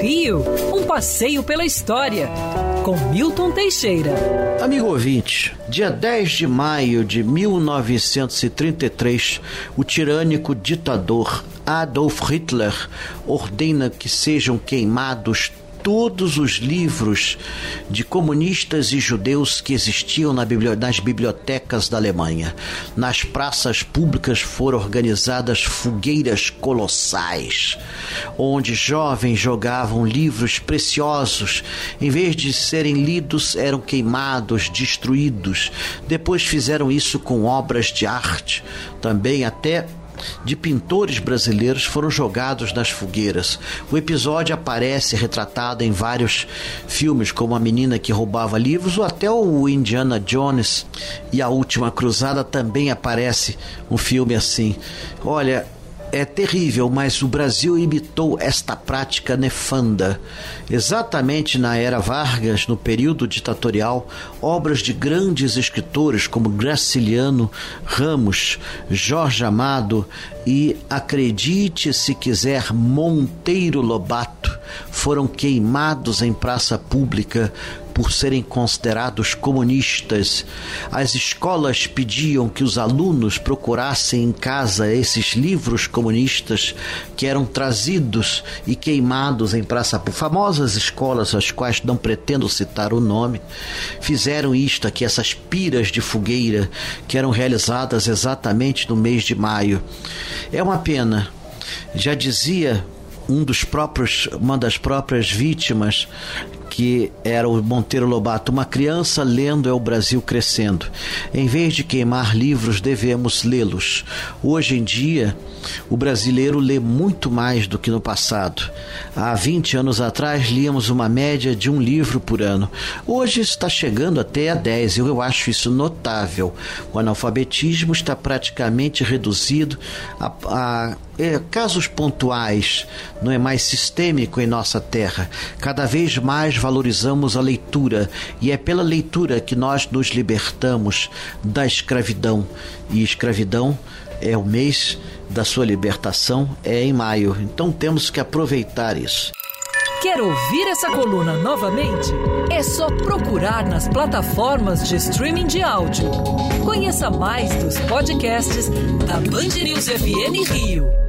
Rio, um passeio pela história, com Milton Teixeira. Amigo ouvinte, dia 10 de maio de 1933, o tirânico ditador Adolf Hitler ordena que sejam queimados todos os livros de comunistas e judeus que existiam nas bibliotecas da Alemanha. Nas praças públicas foram organizadas fogueiras colossais, onde jovens jogavam livros preciosos, em vez de serem lidos, eram queimados, destruídos. Depois fizeram isso com obras de arte, também até de pintores brasileiros foram jogados nas fogueiras. O episódio aparece retratado em vários filmes, como A Menina que Roubava Livros ou até o Indiana Jones e A Última Cruzada também aparece um filme assim. Olha, é terrível, mas o Brasil imitou esta prática nefanda. Exatamente na era Vargas, no período ditatorial, obras de grandes escritores como Graciliano Ramos, Jorge Amado e, acredite se quiser, Monteiro Lobato foram queimados em praça pública por serem considerados comunistas. As escolas pediam que os alunos procurassem em casa esses livros comunistas que eram trazidos e queimados em praça pública. Famosas escolas, as quais não pretendo citar o nome, fizeram isto aqui, essas piras de fogueira que eram realizadas exatamente no mês de maio. É uma pena. Já dizia um dos próprios, uma das próprias vítimas que era o Monteiro Lobato, uma criança lendo é o Brasil crescendo. Em vez de queimar livros, devemos lê-los. Hoje em dia, o brasileiro lê muito mais do que no passado. Há 20 anos atrás, líamos uma média de um livro por ano. Hoje está chegando até a 10. Eu acho isso notável. O analfabetismo está praticamente reduzido a, a é, casos pontuais, não é mais sistêmico em nossa terra. Cada vez mais valorizamos a leitura e é pela leitura que nós nos libertamos da escravidão. E escravidão é o mês da sua libertação, é em maio. Então temos que aproveitar isso. Quer ouvir essa coluna novamente? É só procurar nas plataformas de streaming de áudio. Conheça mais dos podcasts da Band News FM Rio.